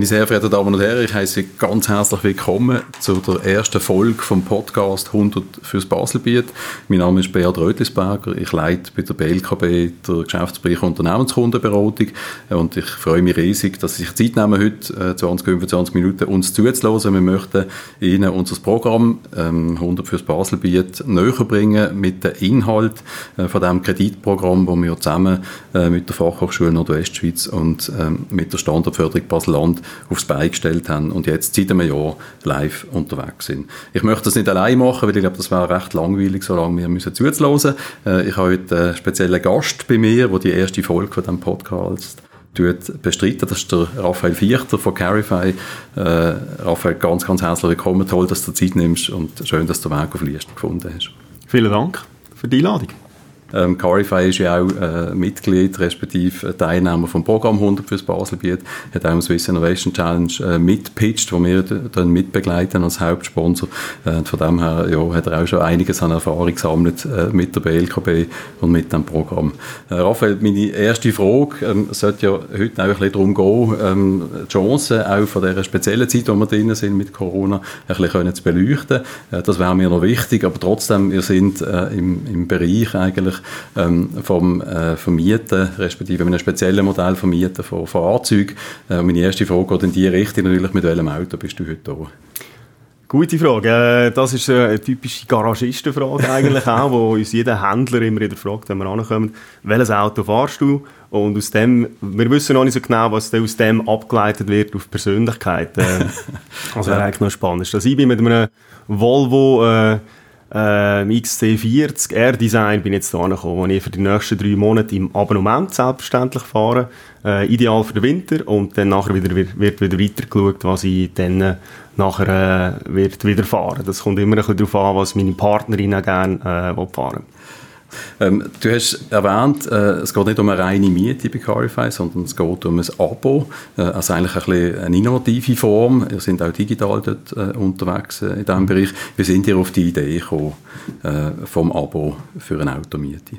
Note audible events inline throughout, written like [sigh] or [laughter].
Meine sehr verehrten Damen und Herren, ich heiße Sie ganz herzlich willkommen zu der ersten Folge vom Podcast 100 fürs Baselbiet. Mein Name ist Beat Rötlisberger, ich leite bei der BLKB der Geschäftsbereich Unternehmenskundenberatung und ich freue mich riesig, dass Sie sich Zeit nehmen, heute 20, äh, 25 Minuten uns zuzuhören. Wir möchten Ihnen unser Programm 100 ähm, fürs Baselbiet näher bringen mit dem Inhalt äh, von dem Kreditprogramm, das wir zusammen äh, mit der Fachhochschule Nordwestschweiz und ähm, mit der Standardförderung Basel-Land aufs Bein gestellt haben und jetzt seit einem Jahr live unterwegs sind. Ich möchte das nicht allein machen, weil ich glaube, das wäre recht langweilig, solange wir müssen zuzuhören. Äh, ich habe heute einen speziellen Gast bei mir, der die erste Folge von diesem Podcast bestreiten. Das ist der Raphael Vierter von Carify. Äh, Raphael, ganz, ganz herzlich willkommen. Toll, dass du Zeit nimmst und schön, dass du den Weg auf Liest gefunden hast. Vielen Dank für die Einladung. Ähm, Carify ist ja auch äh, Mitglied, respektive Teilnehmer vom Programm 100 fürs Baselbiet, hat auch im Swiss Innovation Challenge äh, mitpitcht, wo wir dann mitbegleiten als Hauptsponsor. Äh, von dem her ja, hat er auch schon einiges an Erfahrung gesammelt äh, mit der BLKB und mit dem Programm. Äh, Raphael, meine erste Frage ähm, sollte ja heute auch ein bisschen darum gehen, ähm, die Chancen auch von dieser speziellen Zeit, wo wir drin sind mit Corona, ein bisschen können zu beleuchten. Äh, das wäre mir noch wichtig, aber trotzdem, wir sind äh, im, im Bereich eigentlich ähm, vom äh, Vermieten, respektive einem speziellen Modell Vermieten von Fahrzeugen. Äh, meine erste Frage geht in die Richtung natürlich, mit welchem Auto bist du heute da? Gute Frage. Äh, das ist eine typische Garagistenfrage [laughs] eigentlich auch, wo uns jeder Händler immer wieder fragt, wenn wir ankommen, welches Auto fahrst du? Und aus dem, wir wissen noch nicht so genau, was aus dem abgeleitet wird auf Persönlichkeit. Äh, [laughs] also wäre eigentlich noch spannend. Dass ich bin mit einem Volvo äh, äh, XC40 R-Design bin jetzt da angekommen, wo ich für die nächsten drei Monate im Abonnement selbstverständlich fahre. Äh, ideal für den Winter und dann nachher wieder, wird, wieder weiter geschaut, was ich dann äh, nachher äh, wird wieder fahren. Das kommt immer ein bisschen darauf an, was meine Partnerin gerne äh, fahren will. Ähm, du hast erwähnt, äh, es geht nicht um eine reine Miete bei Carify, sondern es geht um ein Abo, äh, also eigentlich ein bisschen eine innovative Form. Ihr seid auch digital dort äh, unterwegs äh, in diesem Bereich. Wie sind ihr auf die Idee gekommen äh, vom Abo für eine Automiete?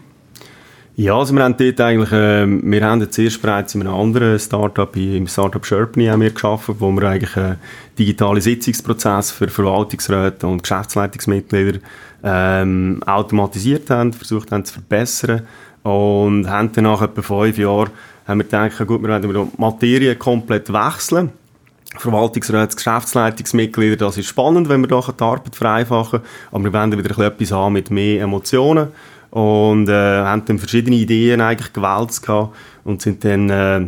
Ja, also wir haben dort eigentlich, äh, wir haben jetzt erst bereits in einem anderen Startup, im Startup Sherpney haben wir geschaffen, wo wir eigentlich einen digitalen Sitzungsprozess für Verwaltungsräte und Geschäftsleitungsmitglieder ähm, automatisiert haben, versucht haben zu verbessern und haben dann nach etwa fünf Jahren haben wir gedacht, gut, wir werden die Materie komplett wechseln. Verwaltungsräte, Geschäftsleitungsmitglieder, das ist spannend, wenn wir da die Arbeit vereinfachen, aber wir wollen wieder etwas haben mit mehr Emotionen und äh, haben dann verschiedene Ideen eigentlich gehabt und sind dann äh,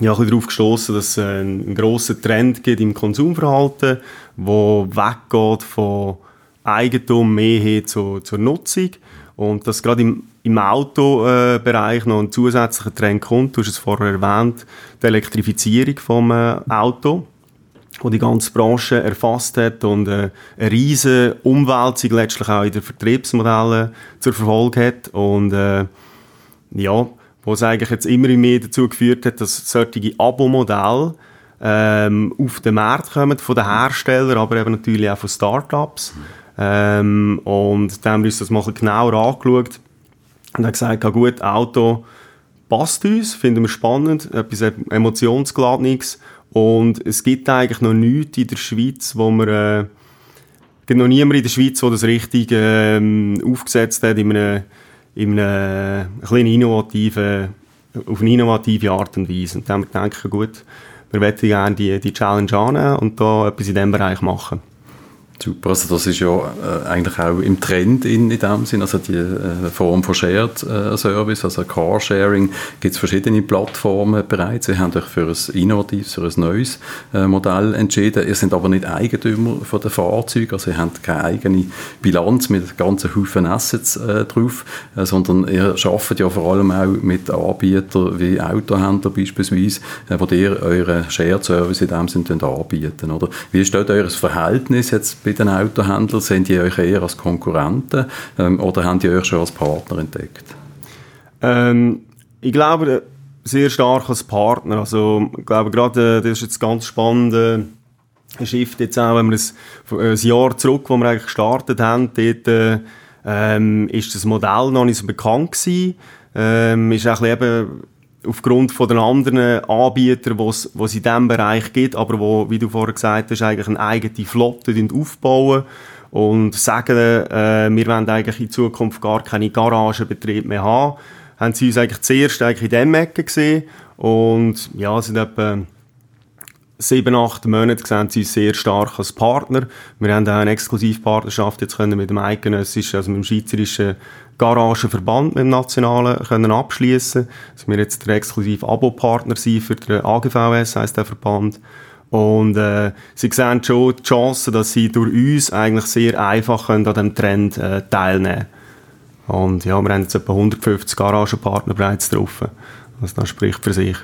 ja, ein darauf gestoßen, dass es äh, einen grossen Trend gibt im Konsumverhalten, wo weggeht von Eigentum mehr hin zu, zur Nutzung. Und dass gerade im, im Autobereich noch ein zusätzlicher Trend kommt, du hast es vorher erwähnt, die Elektrifizierung vom äh, Auto, wo die ganze Branche erfasst hat und äh, eine riesige Umwälzung letztlich auch in den Vertriebsmodellen zur Verfolgung hat. Und äh, ja, wo eigentlich jetzt immer mehr dazu geführt hat, dass solche Abo-Modelle ähm, auf den Markt kommen von den Herstellern, aber eben natürlich auch von Startups. Mhm ähm, und dann haben wir uns das mal genauer angeschaut und haben gesagt, ja gut, Auto passt uns, finden wir spannend, etwas Emotionsgeladenes und es gibt eigentlich noch nichts in der Schweiz, wo wir äh, gibt noch niemand in der Schweiz, der das richtig ähm, aufgesetzt hat in einer, in einer ein innovativen, auf eine innovative Art und Weise. Und dann haben wir gedacht, gut, wir möchten gerne die, die Challenge annehmen und da etwas in diesem Bereich machen. Super, also das ist ja äh, eigentlich auch im Trend in, in dem Sinn, also die äh, Form von Shared äh, Service, also Carsharing, gibt es verschiedene Plattformen bereits. Sie haben euch für ein innovatives, für ein neues äh, Modell entschieden. Ihr seid aber nicht Eigentümer von den Fahrzeugen, also ihr habt keine eigene Bilanz mit ganzen Haufen Assets äh, drauf, äh, sondern ihr arbeitet ja vor allem auch mit Anbietern wie Autohändler beispielsweise, wo ihr euren Shared Service in dem Sinn anbieten, oder? Wie dort euer Verhältnis jetzt bei den Autohändlern? Sind die euch eher als Konkurrenten ähm, oder haben die euch schon als Partner entdeckt? Ähm, ich glaube, sehr stark als Partner. Also, ich glaube, gerade, äh, das ist jetzt ganz spannend, äh, Shift jetzt auch, wenn wir ein, ein Jahr zurück, wo wir eigentlich gestartet haben, dort, äh, ähm, ist das Modell noch nicht so bekannt gewesen. Ähm, ist auch eben aufgrund von den anderen Anbietern, die es in diesem Bereich gibt, aber wo, wie du vorher gesagt hast, eigentlich eine eigene Flotte aufbauen und sagen, äh, wir wollen eigentlich in Zukunft gar keine Garagenbetrieb mehr haben, haben sie uns eigentlich zuerst eigentlich in diesem Ecke gesehen und ja, sind etwa sieben, acht Monate sehen sie uns sehr stark als Partner. Wir haben auch eine Exklusivpartnerschaft jetzt können mit dem eidgenössischen, also mit dem schweizerischen Garagenverband, mit dem nationalen, können abschließen, dass wir jetzt der exklusiv Abo-Partner sind für den AGVS, heisst der Verband. Und äh, sie sehen schon die Chance, dass sie durch uns eigentlich sehr einfach können an diesem Trend äh, teilnehmen Und ja, wir haben jetzt etwa 150 Garagenpartner bereits drauf. Also das spricht für sich.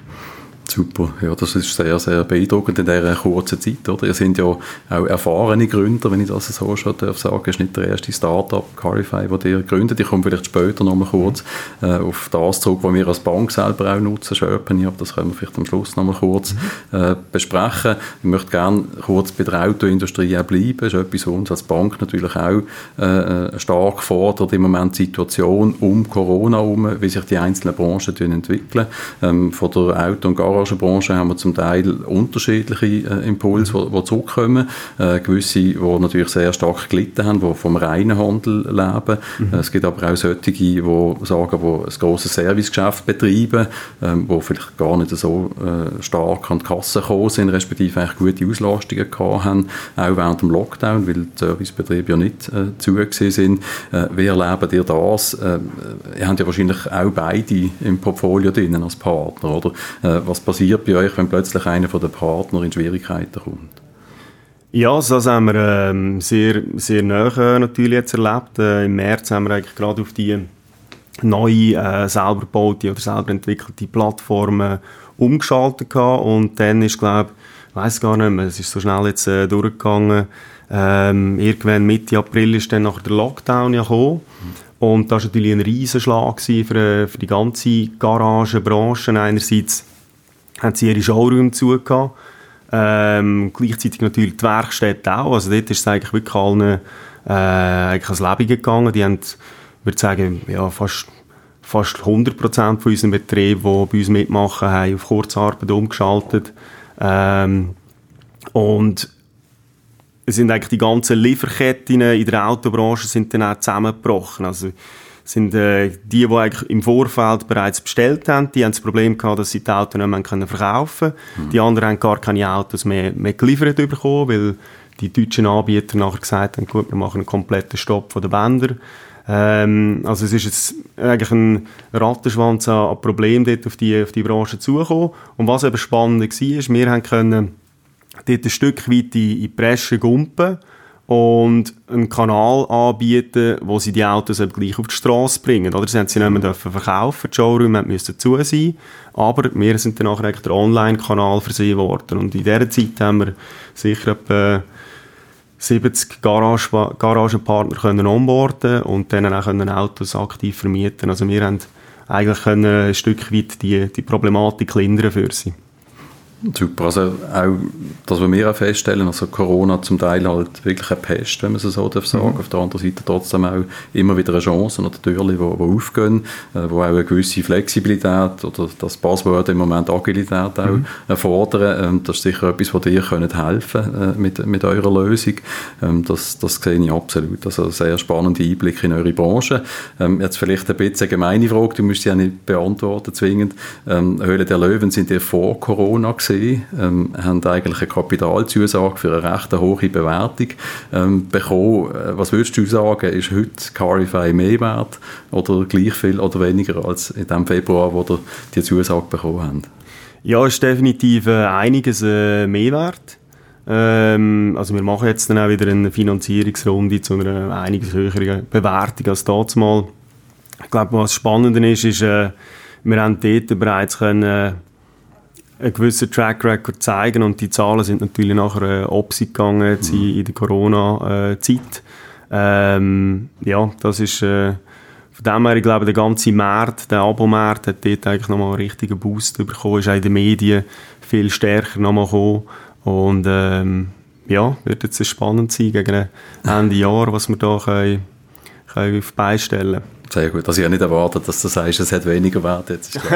Super, ja, das ist sehr, sehr beeindruckend in dieser kurzen Zeit, oder? Ihr sind ja auch erfahrene Gründer, wenn ich das so schon darf sagen. Es ist nicht der erste Startup, Carify, den ihr gründet. Ich komme vielleicht später noch mal kurz äh, auf das zurück, was wir als Bank selber auch nutzen, Sherpany, aber das können wir vielleicht am Schluss noch mal kurz mhm. äh, besprechen. Ich möchte gerne kurz bei der Autoindustrie auch bleiben. Das ist etwas, was uns als Bank natürlich auch äh, stark fordert, im Moment die Situation um Corona herum, wie sich die einzelnen Branchen entwickeln. Ähm, von der Auto- und Garage Garagenbranche haben wir zum Teil unterschiedliche äh, Impulse, die, die zurückkommen. Äh, gewisse, die natürlich sehr stark gelitten haben, die vom reinen Handel leben. Mhm. es gibt aber auch solche, die sagen, die ein grosses Servicegeschäft betreiben, ähm, die vielleicht gar nicht so äh, stark an die Kasse gekommen sind, respektive eigentlich gute Auslastungen gehabt haben, auch während dem Lockdown, weil die Servicebetriebe ja nicht äh, zu sind. Äh, wie erleben ihr das? Äh, ihr habt ja wahrscheinlich auch beide im Portfolio drin als Partner, oder? Äh, was passiert bei euch, wenn plötzlich einer von den Partnern in Schwierigkeiten kommt? Ja, das haben wir ähm, sehr, sehr nah äh, natürlich jetzt erlebt. Äh, Im März haben wir eigentlich gerade auf die neue, äh, selber gebaute oder selber entwickelte Plattformen umgeschaltet gehabt. und dann ist, glaube ich, weiß gar nicht mehr, es ist so schnell jetzt äh, durchgegangen. Ähm, irgendwann Mitte April ist dann nach der Lockdown ja gekommen. Und das war natürlich ein Riesenschlag für, äh, für die ganze Garagenbranche. Einerseits haben sie ihre Showroom zugehört. Ähm, gleichzeitig natürlich die Werkstätte auch. Also dort ist es eigentlich wirklich allen äh, eigentlich ans Leben gegangen. Die haben, ich würde sagen, ja, fast, fast 100% von unseren Betrieben, die bei uns mitmachen, haben auf Kurzarbeit umgeschaltet. Ähm, und es sind eigentlich die ganzen Lieferketten in der Autobranche sind dann auch zusammengebrochen. Also sind äh, die, die im Vorfeld bereits bestellt haben, die haben das Problem gehabt, dass sie die Autos nicht mehr können verkaufen können. Mhm. Die anderen haben gar keine Autos mehr, mehr geliefert bekommen, weil die deutschen Anbieter nachher gesagt haben, gut, wir machen einen kompletten Stopp von den Bändern. Ähm, also es ist jetzt eigentlich ein Rattenschwanz an, an Problemen dort auf die, auf die Branche zugekommen. Und was eben spannend war, ist, wir haben können dort ein Stück weit in, in die Bresche gumpen und einen Kanal anbieten, wo sie die Autos eben gleich auf die Straße bringen. Oder sie haben sie nicht mehr dürfen verkaufen, die Showroom musste zu sein, aber wir sind dann nachher der Online-Kanal versehen worden. Und in dieser Zeit haben wir sicher etwa 70 Garage Garagenpartner können onboarden und dann auch können Autos aktiv vermieten. Also wir haben eigentlich können ein Stück weit die, die Problematik lindern für sie. Super, also auch das, was wir auch feststellen, also Corona zum Teil halt wirklich eine Pest, wenn man es so darf sagen. Mhm. Auf der anderen Seite trotzdem auch immer wieder eine Chance oder Türen, die, die aufgehen, äh, wo auch eine gewisse Flexibilität oder das Passwort im Moment Agilität auch mhm. erfordern. Ähm, das ist sicher etwas, was dir könnt helfen äh, mit, mit eurer Lösung. Ähm, das, das sehe ich absolut. Also sehr spannende Einblicke in eure Branche. Ähm, jetzt vielleicht ein bisschen eine gemeine Frage, du musst sie ja nicht beantworten zwingend. Höhle der Löwen sind ihr vor Corona gesehen? Gesehen, ähm, haben eigentlich eine Kapitalzusage für eine recht hohe Bewertung ähm, bekommen. Äh, was würdest du sagen, ist heute Carify mehr wert oder gleich viel oder weniger als in dem Februar, wo ihr die Zusage bekommen habt? Ja, ist definitiv äh, einiges äh, Mehrwert. Ähm, also wir machen jetzt dann auch wieder eine Finanzierungsrunde zu einer einiges höheren Bewertung als damals. Ich glaube, was spannend ist, ist, äh, wir haben dort bereits können, einen gewissen Track Record zeigen und die Zahlen sind natürlich nachher äh, Opsi gegangen mhm. in der Corona-Zeit. Ähm, ja, das ist äh, von dem her, ich glaube, der ganze Markt, der Abomarkt hat dort eigentlich nochmal einen richtigen Boost bekommen, ist auch in den Medien viel stärker nochmal gekommen und ähm, ja, wird jetzt spannend sein gegen Ende Jahr, was wir da können, beistellen sehr gut. Also ich habe nicht erwartet, dass du sagst, es hat weniger Wert jetzt. Ist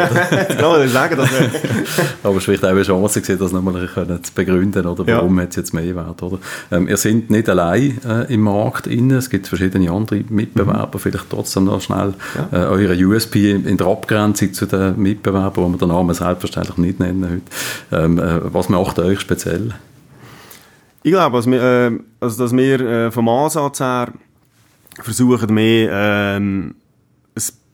genau, [laughs] ich sagen, dass [laughs] Aber es vielleicht auch eine Chance, gewesen, das nochmal zu begründen, oder warum ja. hat es jetzt mehr Wert, oder? Ähm, ihr seid nicht allein äh, im Markt drin, es gibt verschiedene andere Mitbewerber, mhm. vielleicht trotzdem noch schnell ja. äh, eure USP in der Abgrenzung zu den Mitbewerbern, wo wir den Namen selbstverständlich nicht nennen heute. Ähm, äh, was macht euch speziell? Ich glaube, also, also dass wir äh, vom Ansatz her versuchen mehr ähm,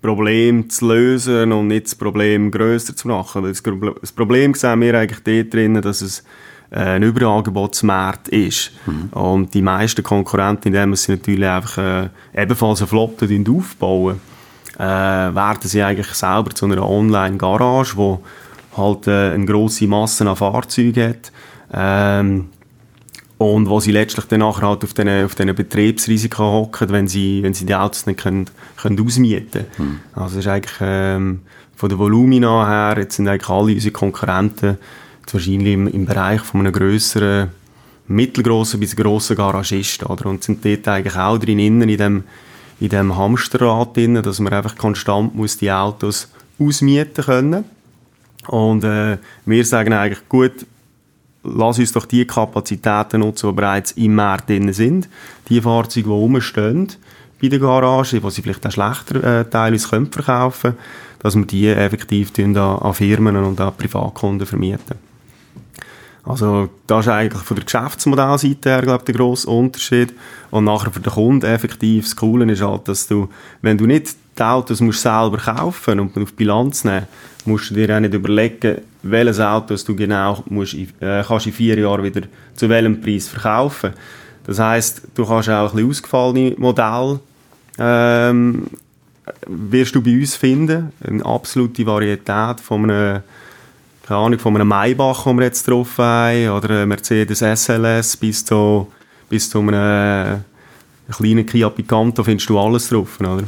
Problem zu lösen und nicht das Problem grösser zu machen. Das, das Problem sehen wir eigentlich dort drin, dass es äh, ein Überangebotsmarkt ist. Mhm. Und die meisten Konkurrenten, indem sie natürlich einfach äh, ebenfalls eine Flotte aufbauen, äh, werden sie eigentlich selber zu einer Online-Garage, die halt äh, eine grosse Masse an Fahrzeugen hat. Ähm, und wo sie letztlich dann nachher halt auf diesen, auf Betriebsrisiken hocken, wenn sie, wenn sie die Autos nicht können, können ausmieten können. Hm. Also ist eigentlich ähm, von der Volumina her, jetzt sind eigentlich alle unsere Konkurrenten wahrscheinlich im, im Bereich von einem grösseren, mittelgroßen bis grossen Garagisten, oder? Und sind dort eigentlich auch drin, in dem, in dem Hamsterrad drin, dass man einfach konstant muss die Autos ausmieten können. Und äh, wir sagen eigentlich, gut, lass uns doch die Kapazitäten nutzen, die bereits im Markt drin sind. Die Fahrzeuge, die rumstehen bei der Garage, die sie vielleicht auch schlechter äh, können verkaufen dass wir die effektiv an, an Firmen und an Privatkunden vermieten. Also, das ist eigentlich von der Geschäftsmodellseite her, glaube ich, der grosse Unterschied. Und nachher für den Kunden effektiv, das Coole ist halt, dass du, wenn du nicht die Autos musst selber kaufen und auf Bilanz nehmen, musst du dir auch nicht überlegen, welches Auto du genau musst, äh, kannst in vier Jahren wieder zu welchem Preis verkaufen. Das heißt, du kannst auch ein bisschen ausgefallene Modelle ähm, wirst du bei uns finden. Eine absolute Varietät von einem, keine Ahnung, von einem Maybach, den wir jetzt drauf haben, oder einem Mercedes SLS bis zu, bis zu einem kleinen Kia Picanto findest du alles drauf, oder?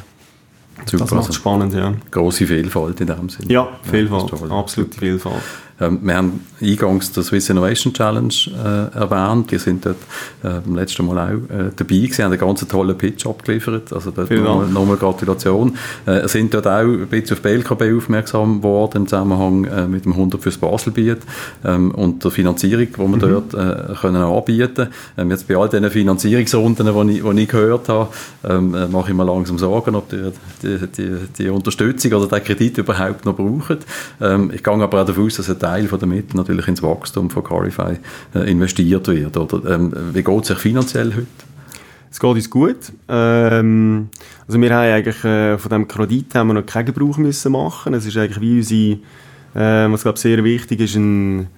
Super, das macht spannend, ja. Grosse Vielfalt in dem Sinne. Ja, Vielfalt, ja, absolute Vielfalt. Ähm, wir haben eingangs die Swiss Innovation Challenge äh, erwähnt. Die sind dort äh, beim letzten Mal auch äh, dabei gewesen, haben einen ganz tollen Pitch abgeliefert. Also dort nochmal, nochmal Gratulation. Äh, sind dort auch ein bisschen auf BLKB aufmerksam geworden im Zusammenhang äh, mit dem 100 fürs Baselbiet ähm, und der Finanzierung, die wir mhm. dort äh, können anbieten ähm, Jetzt bei all diesen Finanzierungsrunden, die ich, die ich gehört habe, ähm, äh, mache ich mir langsam Sorgen, ob die, die, die, die Unterstützung oder der Kredit überhaupt noch brauchen. Ähm, ich gehe aber auch davon aus, dass Teil von der Mittel natürlich ins Wachstum von Carify äh, investiert wird. Oder, ähm, wie geht es sich finanziell heute? Es geht uns gut. Ähm, also wir haben eigentlich äh, von diesem Kredit haben wir noch keinen Gebrauch müssen machen. Es ist eigentlich wie unsere, äh, was glaube sehr wichtig ist, ein,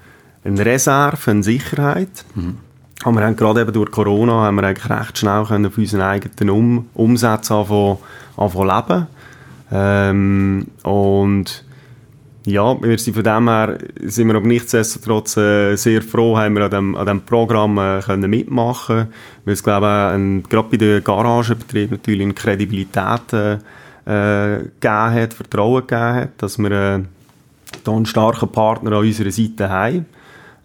eine Reserve, eine Sicherheit. Mhm. Aber wir haben gerade eben durch Corona haben wir eigentlich recht schnell können auf unseren eigenen um Umsatz anfangen, anfangen leben. Ähm, und ja, wir sind von dem her sind wir aber nichtsdestotrotz äh, sehr froh, haben wir an dem, an dem Programm äh, können mitmachen weil es glaube ich gerade bei den Garagenbetrieben natürlich eine Kredibilität äh, äh, gegeben hat, Vertrauen gegeben hat, dass wir äh, da einen starken Partner an unserer Seite haben.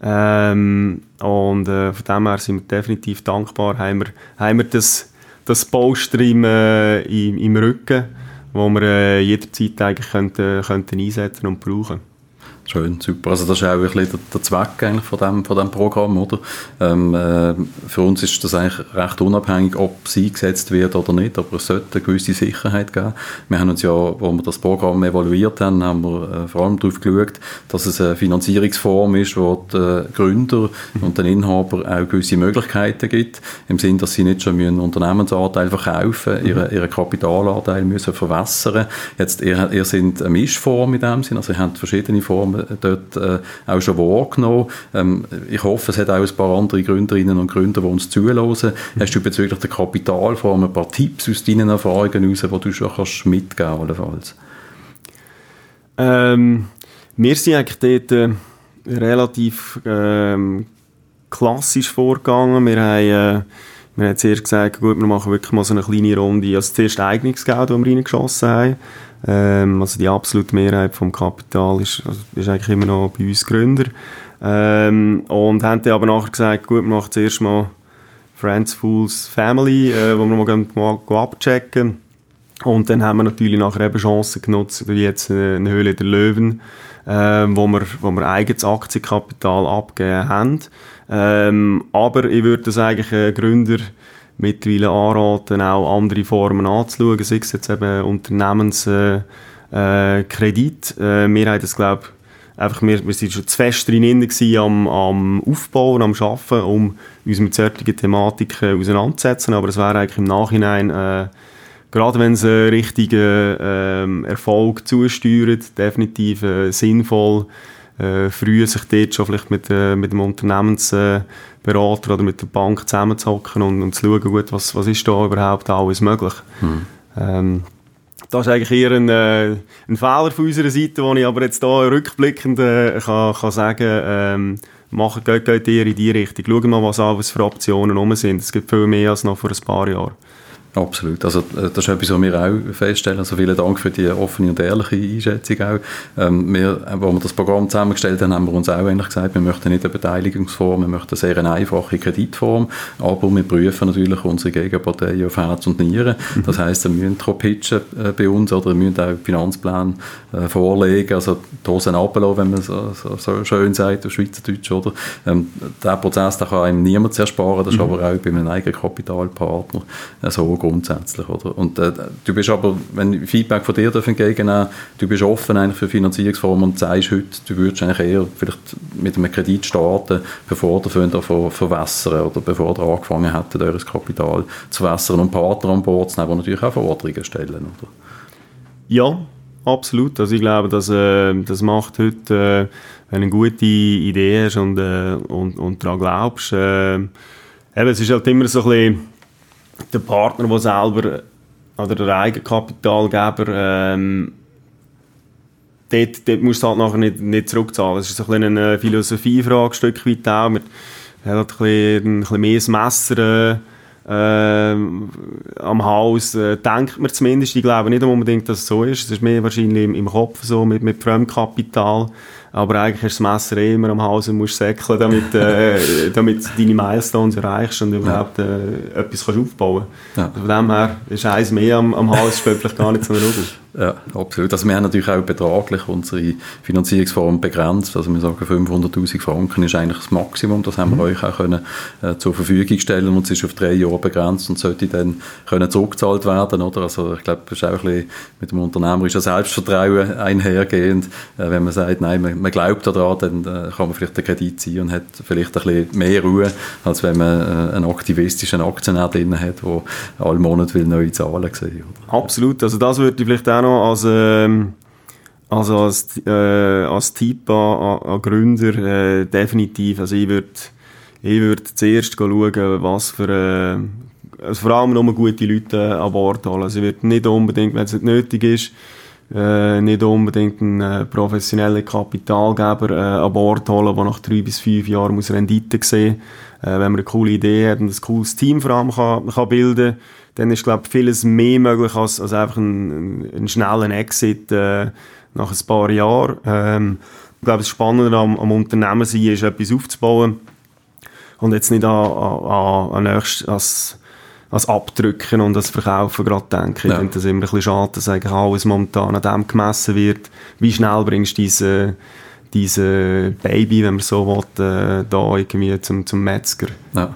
Ähm, und äh, von dem her sind wir definitiv dankbar, haben wir, haben wir das, das Polster im, äh, im, im Rücken wo wir äh, jederzeit eigentlich könnten, könnten einsetzen und brauchen. Schön, super. Also das ist auch ein bisschen der, Zweck eigentlich von dem, von dem Programm, oder? Ähm, äh, für uns ist das eigentlich recht unabhängig, ob sie eingesetzt wird oder nicht, aber es sollte eine gewisse Sicherheit geben. Wir haben uns ja, wo wir das Programm evaluiert haben, haben wir äh, vor allem darauf geschaut, dass es eine Finanzierungsform ist, wo die äh, Gründer und den Inhaber auch gewisse Möglichkeiten gibt, im Sinne, dass sie nicht schon einen Unternehmensanteil verkaufen, mhm. ihren, ihren Kapitalanteil müssen verwässern. Jetzt, ihr, ihr sind eine Mischform in dem Sinne, also ihr habt verschiedene Formen dort äh, auch schon wahrgenommen. Ähm, ich hoffe, es hat auch ein paar andere Gründerinnen und Gründer, die uns zuhören. Hast du bezüglich der Kapitalform ein paar Tipps aus deinen Erfahrungen heraus, die du schon kannst mitgeben kannst? Ähm, wir sind eigentlich dort äh, relativ ähm, klassisch vorgegangen. Wir haben, äh, wir haben zuerst gesagt, gut, wir machen wirklich mal so eine kleine Runde. Also zuerst Eignungsgeld, das wir reingeschossen haben. Ähm, also die absolute Mehrheit vom Kapital ist, also ist eigentlich immer noch bei uns Gründer. Ähm, und haben dann aber nachher gesagt, gut, wir machen zuerst mal Friends, Fools, Family, äh, wo wir mal, mal, mal abchecken. Und dann haben wir natürlich nachher eben Chancen genutzt, wie jetzt äh, eine Höhle der Löwen, äh, wo, wir, wo wir eigenes Aktienkapital abgegeben haben. Ähm, aber ich würde das eigentlich äh, Gründer mittlerweile anraten, auch andere Formen anzuschauen, sei es jetzt eben Unternehmenskredit. Äh, äh, äh, wir haben das, glaube einfach, wir, wir sind schon zu fest drin am, am Aufbauen, am Arbeiten, um uns mit solchen Thematiken auseinanderzusetzen, aber es wäre eigentlich im Nachhinein äh, gerade wenn es einen richtigen äh, Erfolg zusteuert, definitiv äh, sinnvoll, äh, früh sich dort schon vielleicht mit, äh, mit dem Unternehmensberater oder mit der Bank zusammenzuhocken und, und zu schauen, gut, was, was ist da überhaupt alles möglich. Mhm. Ähm, das ist eigentlich eher ein, äh, ein Fehler von unserer Seite, den ich aber jetzt hier rückblickend äh, kann, kann sagen ähm, machen, geht, geht eher in die Richtung. Schauen mal, was alles für Optionen rum sind. Es gibt viel mehr als noch vor ein paar Jahren. Absolut. Also, äh, das ist etwas, was wir auch feststellen. Also, vielen Dank für die offene und ehrliche Einschätzung auch. Ähm, wir, als wir das Programm zusammengestellt haben, haben wir uns auch eigentlich gesagt, wir möchten nicht eine Beteiligungsform, wir möchten eine sehr einfache Kreditform, aber wir prüfen natürlich unsere Gegenpartei auf Herz und Nieren. Mhm. Das heisst, wir müssen pitchen äh, bei uns oder wir müssen auch Finanzplan äh, vorlegen, also die Hosen runterlassen, wenn man so, so, so schön sagt, auf Schweizerdeutsch, oder? Ähm, der Prozess, den kann einem niemand ersparen, das ist mhm. aber auch bei einem eigenen Kapitalpartner äh, so grundsätzlich. Oder? Und äh, du bist aber, wenn Feedback von dir entgegennehmen du bist offen eigentlich für Finanzierungsformen und sagst heute, du würdest eigentlich eher vielleicht mit einem Kredit starten, bevor Fonds ver verwässern oder bevor ihr angefangen hättet, eures Kapital zu wässern und Partner an Bord zu nehmen, die natürlich auch Forderungen stellen. Oder? Ja, absolut. Also ich glaube, dass, äh, das macht heute, äh, wenn du eine gute Idee hast und, äh, und, und daran glaubst, äh, eben, es ist halt immer so ein bisschen der Partner, der selber oder der Eigenkapitalgeber ähm, dort, dort musst du halt nachher nicht, nicht zurückzahlen. Das ist so ein eine Philosophiefrage, ein Stück weit auch. Man hat ein bisschen, ein bisschen mehr das Messer äh, am Haus, äh, denkt man zumindest. Ich glaube nicht unbedingt, dass es so ist. Es ist mehr wahrscheinlich im, im Kopf so, mit, mit Fremdkapital. Aber eigentlich hast du das Messer eh immer am Hals und musst säckeln, damit, äh, [laughs] damit du deine Milestones erreichst und überhaupt äh, etwas kannst aufbauen kannst. Ja. Von dem her ist eins mehr am, am Hals, spielt vielleicht gar nicht so eine Rolle. Ja, absolut. Also wir haben natürlich auch betraglich unsere Finanzierungsform begrenzt. Also wir sagen, 500'000 Franken ist eigentlich das Maximum. Das haben wir mhm. euch auch können, äh, zur Verfügung stellen und es ist auf drei Jahre begrenzt und sollte dann können zurückgezahlt werden. Oder? Also ich glaube, das ist auch ein bisschen mit dem unternehmerischen Selbstvertrauen einhergehend. Äh, wenn man sagt, nein, man, man glaubt daran, dann äh, kann man vielleicht den Kredit ziehen und hat vielleicht ein bisschen mehr Ruhe, als wenn man äh, einen aktivistischen Aktionär drin hat, der alle Monate neue Zahlen sehen. Oder? Absolut. Also das würde ich vielleicht auch noch als, ähm, also als, äh, als Typ an, an Gründer äh, definitiv. Also ich würde ich würd zuerst schauen, was für äh, also vor allem nur gute Leute an Bord holen. Also ich würde nicht unbedingt, wenn es nicht nötig ist, äh, nicht unbedingt einen äh, professionellen Kapitalgeber äh, an Bord holen, der nach drei bis fünf Jahren muss Rendite sehen muss. Äh, wenn man eine coole Idee hat und ein cooles Team vor allem kann, kann bilden dann ist, glaube vieles mehr möglich als, als einfach ein, ein schneller Exit äh, nach ein paar Jahren. Ähm, ich glaube, das Spannende am, am Unternehmen sein ist, etwas aufzubauen und jetzt nicht an, an, an nächst, als, als Abdrücken und das Verkaufen gerade denken. Ja. Ich finde das immer ein bisschen schade, dass eigentlich alles momentan an dem gemessen wird. Wie schnell bringst du diese, diese Baby, wenn man so will, äh, da irgendwie zum, zum Metzger? Ja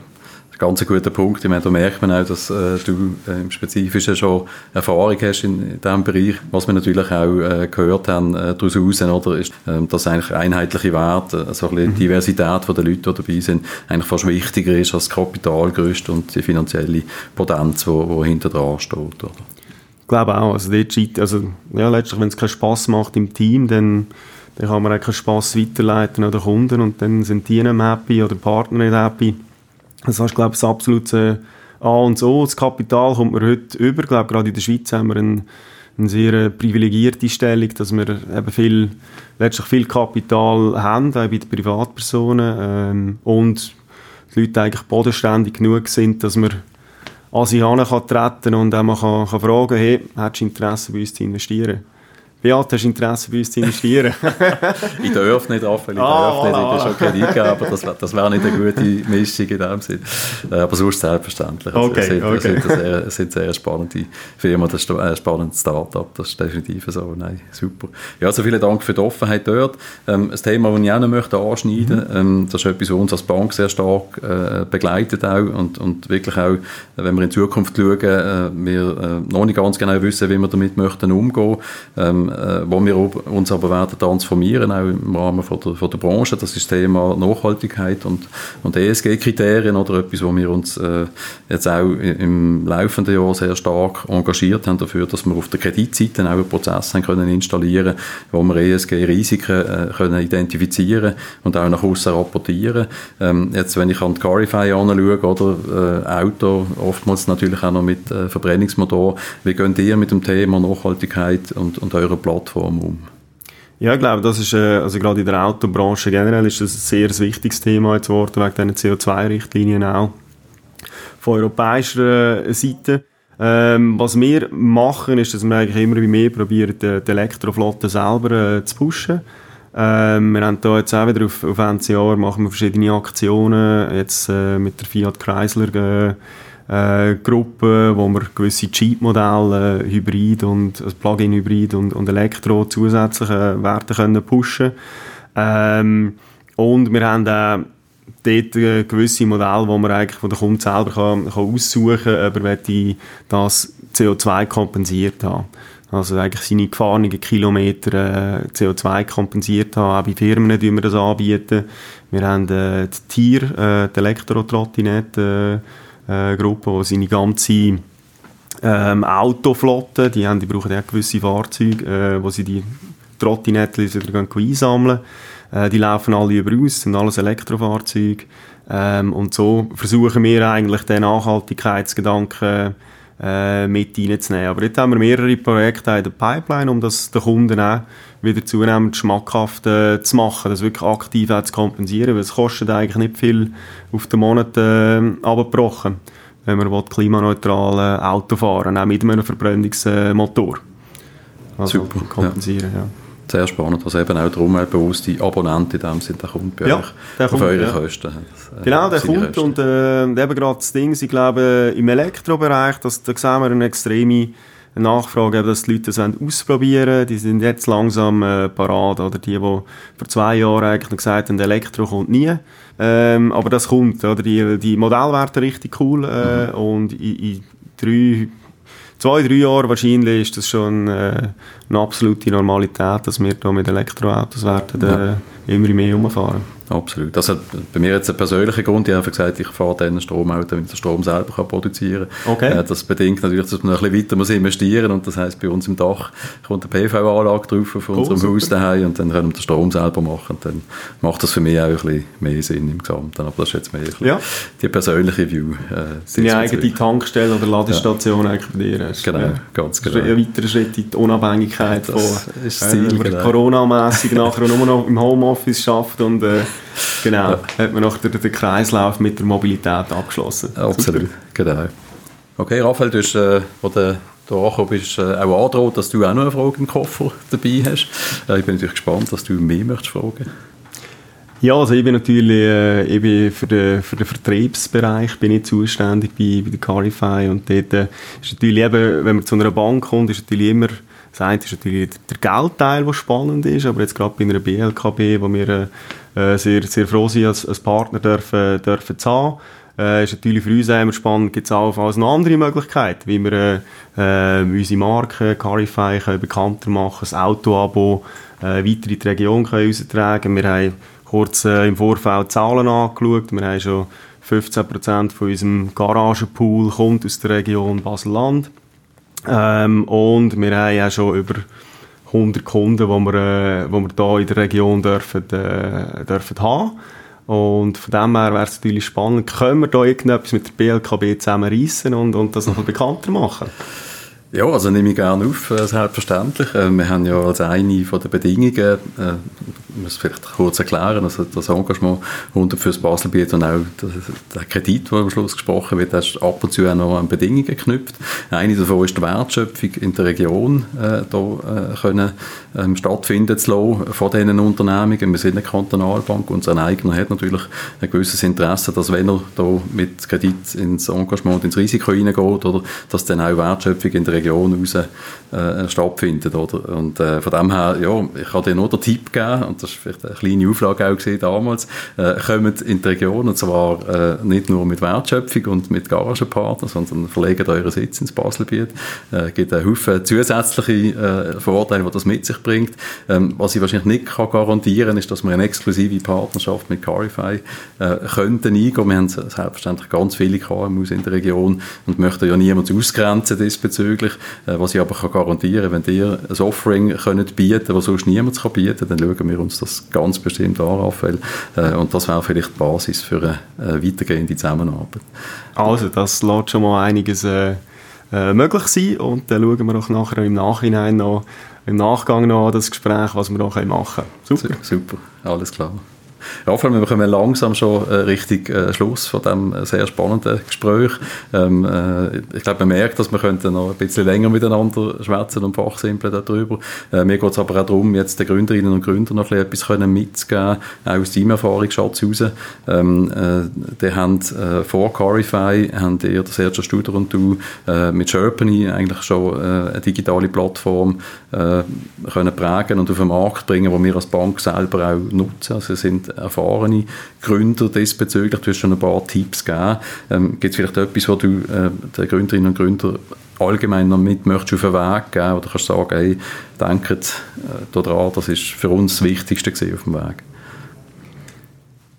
ganz ein guter Punkt. Ich meine, da merkt man auch, dass äh, du äh, im Spezifischen schon Erfahrung hast in, in diesem Bereich. Was wir natürlich auch äh, gehört haben äh, daraus heraus, oder, ist, äh, dass eigentlich einheitliche Werte, also ein mhm. Diversität von der Leute, die dabei sind, eigentlich fast wichtiger ist als das Kapitalgerüst und die finanzielle Potenz, die wo, wo hinter dran steht. Oder? Ich glaube auch. Also, dort, also ja, letztlich, wenn es keinen Spass macht im Team, dann dann kann man auch keinen Spass weiterleiten an den Kunden und dann sind die nicht happy oder Partner nicht happy. Das ist, glaube ich, das absolute A und O. Das Kapital kommt man heute über. Ich glaube, gerade in der Schweiz haben wir eine, eine sehr privilegierte Stellung, dass wir eben viel, letztlich viel Kapital haben, auch bei den Privatpersonen. Ähm, und die Leute eigentlich bodenständig genug sind, dass man an sie heran treten und auch mal kann, kann fragen, hey, hättest du Interesse, bei uns zu investieren? Hast du Interesse bei uns zu investieren? [laughs] ich darf nicht, Raphael, ich ah, darf nicht, ich bin schon Kredit geben, aber das, das wäre nicht eine gute Mischung in dem Sinn. Äh, aber sonst selbstverständlich. Also, okay, es sind, okay. Es sind, sehr, sind sehr spannende Firmen, das ist ein spannendes Start-up, das ist definitiv so. Nein, super. Ja, also vielen Dank für die Offenheit dort. Ähm, ein Thema, das ich auch noch möchte anschneiden möchte, mhm. ähm, das ist etwas, was uns als Bank sehr stark äh, begleitet auch und, und wirklich auch, wenn wir in Zukunft schauen, äh, wir äh, noch nicht ganz genau wissen, wie wir damit möchten umgehen, ähm, äh, wo wir uns aber werden transformieren, auch im Rahmen von der, von der Branche, das ist das Thema Nachhaltigkeit und, und ESG-Kriterien oder etwas, wo wir uns äh, jetzt auch im laufenden Jahr sehr stark engagiert haben dafür, dass wir auf der Kreditseite auch einen Prozess haben können installieren, wo wir ESG-Risiken äh, können identifizieren und auch nach außen rapportieren. Ähm, jetzt, wenn ich an die Carify anschaue, oder äh, Auto, oftmals natürlich auch noch mit äh, Verbrennungsmotor, wie geht ihr mit dem Thema Nachhaltigkeit und, und eurer Plattform um? Ja, ich glaube, das ist, äh, also gerade in der Autobranche generell ist das ein sehr wichtiges Thema jetzt geworden, wegen diesen CO2-Richtlinien auch von europäischer äh, Seite. Ähm, was wir machen, ist, dass wir eigentlich immer wie mehr probieren, die, die Elektroflotte selber äh, zu pushen. Ähm, wir haben da jetzt auch wieder auf, auf Ende machen wir verschiedene Aktionen, jetzt äh, mit der Fiat Chrysler äh, äh, Gruppe, wo wir gewisse Cheat-Modelle, äh, Hybrid und also Plug-in-Hybrid und, und Elektro zusätzliche Werte können pushen. Ähm, und wir haben auch dort äh, gewisse Modelle, wo man eigentlich von der Kunde selber kann, kann aussuchen kann, ob er das CO2 kompensiert haben. Also eigentlich seine gefahrenen Kilometer äh, CO2 kompensiert haben. Auch bei Firmen die wir das anbieten. Wir haben äh, die Tier, äh, die Elektro-Trottinette äh, äh, Gruppe, die seine ganze ähm, Autoflotte, die, haben, die brauchen ja gewisse Fahrzeuge, äh, wo sie die Trottinetten wieder einsammeln äh, Die laufen alle über uns, sind alles Elektrofahrzeuge. Ähm, und so versuchen wir eigentlich den Nachhaltigkeitsgedanken äh, mit reinzunehmen. Aber jetzt haben wir mehrere Projekte in der Pipeline, um das den Kunden auch wieder zunehmend schmackhaft äh, zu machen, das wirklich aktiv auch zu kompensieren, weil es kostet eigentlich nicht viel auf den Monat äh, abgebrochen, wenn man klimaneutral Auto fahren auch mit einem Verbrennungsmotor. Also Super, kompensieren, ja. ja sehr spannend, was eben auch darum bewusste Abonnenten in dem sind, der kommt bei ja, euch der auf kommt, eure ja. Kosten. Das, äh, genau, der kommt Kosten. und äh, eben gerade das Ding, ich glaube, im Elektrobereich, das, da sehen wir eine extreme Nachfrage, dass die Leute das ausprobieren wollen. Die sind jetzt langsam äh, parat, oder die, die vor zwei Jahren eigentlich noch gesagt haben, Elektro kommt nie. Ähm, aber das kommt, oder? Die, die Modelle werden richtig cool äh, mhm. und in, in drei zwei, drei Jahren wahrscheinlich ist das schon äh, eine absolute Normalität, dass wir hier mit Elektroautos werden äh, immer mehr umfahren. Absolut. Das hat bei mir jetzt einen persönlichen Grund. Ich habe einfach gesagt, ich fahre dann ein Stromauto, damit ich den Strom selber kann produzieren kann. Okay. Äh, das bedingt natürlich, dass man ein bisschen weiter muss investieren und das heisst, bei uns im Dach kommt eine PV-Anlage drauf auf cool, unserem super. Haus daheim und dann können wir den Strom selber machen. Und dann macht das für mich auch ein bisschen mehr Sinn im Gesamten. Aber das ist jetzt mehr ja. die persönliche View. Äh, Deine eigene Tankstelle oder Ladestation ja. eigentlich bei dir hast. Genau, ja. ganz genau. Ein weiterer Schritt in die Unabhängigkeit das von genau. Corona-mässig nachher nur noch im Homeoffice schafft und äh, Genau, ja. hat man noch den, den, Kreislauf mit der Mobilität abgeschlossen. Absolut, Super. genau. Okay, Raphael, du hast, äh, wo du da angekommen bist, äh, auch angedroht, dass du auch noch eine Frage im Koffer [laughs] dabei hast. Äh, ich bin natürlich gespannt, dass du mehr möchtest fragen ja, also ich bin natürlich äh, ich bin für, den, für den Vertriebsbereich bin ich zuständig bei, bei der Carify und dort äh, ist natürlich eben, wenn man zu einer Bank kommt, ist natürlich immer das eine ist natürlich der Geldteil, der spannend ist, aber jetzt gerade bei einer BLKB, wo wir äh, sehr, sehr froh sind, als, als Partner dürfen, dürfen zu haben, äh, ist natürlich für uns immer spannend, gibt es auch eine andere Möglichkeit, wie wir äh, äh, unsere Marke Carify können bekannter machen, das Autoabo äh, weiter in die Region können. Wir haben kurz äh, im Vorfeld Zahlen angeschaut, wir haben schon 15% von unserem Garagenpool kommt aus der Region Basel-Land. Ähm, und wir haben ja schon über 100 Kunden, die wir, äh, hier in der Region dürfen, äh, dürfen haben. Und von dem her wäre es natürlich spannend, können wir da irgendetwas mit der BLKB zusammenreißen und, und das noch bekannter machen? Ja, also nehme ich gerne auf, äh, selbstverständlich. Äh, wir haben ja als eine der Bedingungen, äh, muss vielleicht kurz erklären, also das Engagement 100 fürs Baselbiet und auch der Kredit, der am Schluss gesprochen wird, ist ab und zu auch noch an Bedingungen geknüpft. Eine davon ist die Wertschöpfung in der Region äh, da, äh, können, ähm, stattfinden zu lassen von diesen Unternehmungen. Wir sind eine Kantonalbank, unser Eigner hat natürlich ein gewisses Interesse, dass wenn er da mit Kredit ins Engagement, ins Risiko hineingeht, oder, dass dann auch Wertschöpfung in der Region raus, äh, stattfindet. Oder? Und äh, von dem her, ja, ich kann dir nur den Tipp geben, und das war vielleicht eine kleine Auflage auch gesehen damals, äh, kommt in die Region, und zwar äh, nicht nur mit Wertschöpfung und mit Garagenpartnern, sondern verlegt euren Sitz ins Baselbiet. Es äh, gibt einen Haufen zusätzliche äh, Vorteile, die das mit sich bringt. Ähm, was ich wahrscheinlich nicht kann garantieren ist, dass wir eine exklusive Partnerschaft mit Carify äh, könnten eingehen. Wir haben selbstverständlich ganz viele KMUs in der Region und möchten ja niemand ausgrenzen diesbezüglich. Äh, was ich aber kann garantieren wenn ihr ein Offering könnt bieten was sonst niemand kann bieten dann schauen wir uns das ganz bestimmt an, Raphael. Äh, und das wäre vielleicht die Basis für eine äh, weitergehende Zusammenarbeit. Also, das lässt schon mal einiges äh, äh, möglich sein und dann schauen wir auch nachher im Nachhinein noch, im Nachgang noch an das Gespräch, was wir noch machen können. Super. Super, alles klar. Raphael, wir kommen langsam schon äh, Richtung äh, Schluss von diesem äh, sehr spannenden Gespräch. Ähm, äh, ich glaube, man merkt, dass wir könnten noch ein bisschen länger miteinander schwätzen und fachsimpeln darüber. Mir geht es aber auch darum, jetzt den Gründerinnen und Gründern noch etwas mitzugeben, auch aus deinem Erfahrungsschatz heraus. Ähm, äh, die haben vor Carify, haben ihr, der Sergio Studer und du, mit Sherpany eigentlich schon eine digitale Plattform können prägen und auf den Markt bringen, wo wir als Bank selber auch nutzen. Also sind erfahrene Gründer diesbezüglich. Du hast schon ein paar Tipps gegeben. Ähm, Gibt es vielleicht etwas, was du äh, den Gründerinnen und Gründern allgemein noch mit möchtest auf den Weg geben oder kannst du sagen, hey, denkt äh, daran, das ist für uns das Wichtigste auf dem Weg?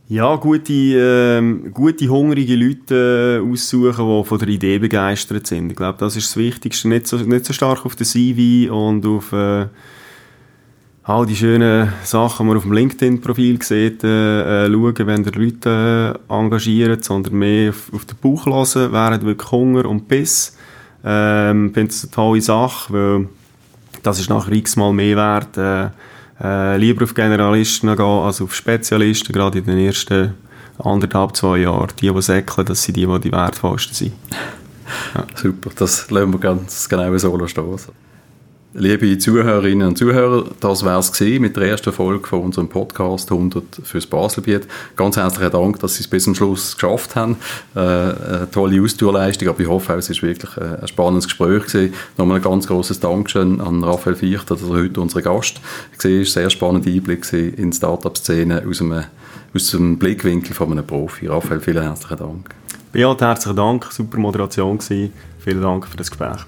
Ja, gute, äh, gute hungrige Leute äh, aussuchen, die von der Idee begeistert sind. Ich glaube, das ist das Wichtigste. Nicht so, nicht so stark auf den CV und auf äh, all die schönen Sachen, die man auf dem LinkedIn-Profil sieht, äh, äh, schauen, wenn ihr Leute äh, engagiert, sondern mehr auf, auf den Bauch hören, während wirklich Hunger und Biss. Ähm, finde es eine tolle Sache, weil das ist nachher x-mal mehr wert, äh, äh, lieber auf Generalisten gehen als auf Spezialisten, gerade in den ersten anderthalb, zwei Jahren. Die, die säckeln, das sind die, die die wertvollsten sind. Ja. [laughs] Super, das lassen wir ganz genau so stehen. Liebe Zuhörerinnen und Zuhörer, das war es mit der ersten Folge von unserem Podcast 100 fürs Baselbiet. Ganz herzlichen Dank, dass Sie es bis zum Schluss geschafft haben. Äh, eine tolle Ausdauerleistung, aber ich hoffe, es war wirklich äh, ein spannendes Gespräch gewesen. Nochmal ein ganz großes Dankeschön an Raphael Fichter, dass er heute unser Gast war. Es war sehr spannender Einblick in die Startup-Szene aus, aus dem Blickwinkel von einem Profi. Raphael, vielen herzlichen Dank. Beat, herzlichen Dank, super Moderation gewesen. Vielen Dank für das Gespräch.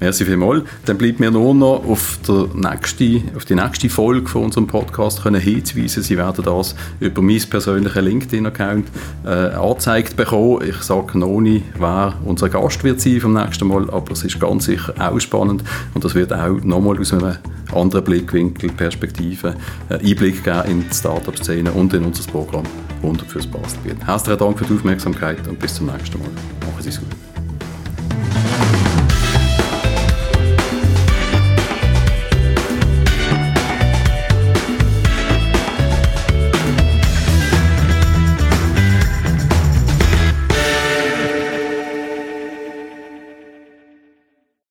Merci vielmals. Dann bleibt mir nur noch auf, nächste, auf die nächste Folge von unserem Podcast können hinzuweisen. Sie werden das über mein persönlichen LinkedIn-Account äh, angezeigt bekommen. Ich sage noch nicht, wer unser Gast wird sein vom nächsten Mal, aber es ist ganz sicher auch spannend und das wird auch nochmal aus einem anderen Blickwinkel, Perspektive äh, Einblick geben in die Startup-Szene und in unser Programm 100 fürs Bastelbiet. Herzlichen Dank für die Aufmerksamkeit und bis zum nächsten Mal. Machen Sie es gut.